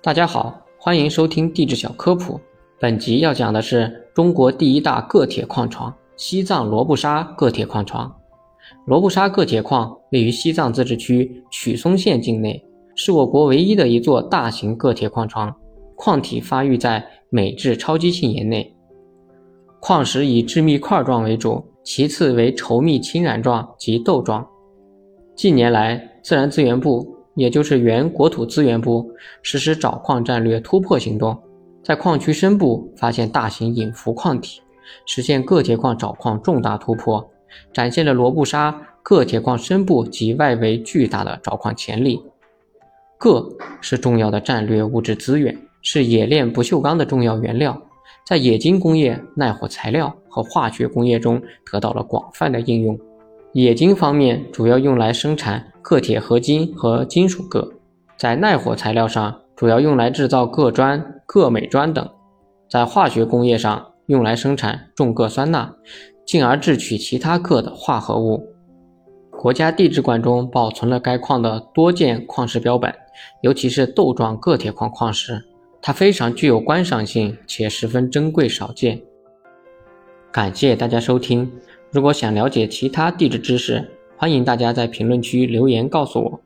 大家好，欢迎收听地质小科普。本集要讲的是中国第一大铬铁矿床——西藏罗布沙铬铁矿床。罗布沙铬铁矿位于西藏自治区曲松县境内，是我国唯一的一座大型铬铁矿床。矿体发育在美质超基性岩内，矿石以致密块状为主，其次为稠密侵染状及豆状。近年来，自然资源部，也就是原国土资源部，实施找矿战略突破行动，在矿区深部发现大型隐伏矿体，实现铬铁矿找矿重大突破，展现了罗布沙铬铁矿深部及外围巨大的找矿潜力。铬是重要的战略物质资源。是冶炼不锈钢的重要原料，在冶金工业、耐火材料和化学工业中得到了广泛的应用。冶金方面主要用来生产铬铁合金和金属铬，在耐火材料上主要用来制造铬砖、铬镁砖等，在化学工业上用来生产重铬酸钠，进而制取其他铬的化合物。国家地质馆中保存了该矿的多件矿石标本，尤其是豆状铬铁矿矿石。它非常具有观赏性，且十分珍贵少见。感谢大家收听。如果想了解其他地质知识，欢迎大家在评论区留言告诉我。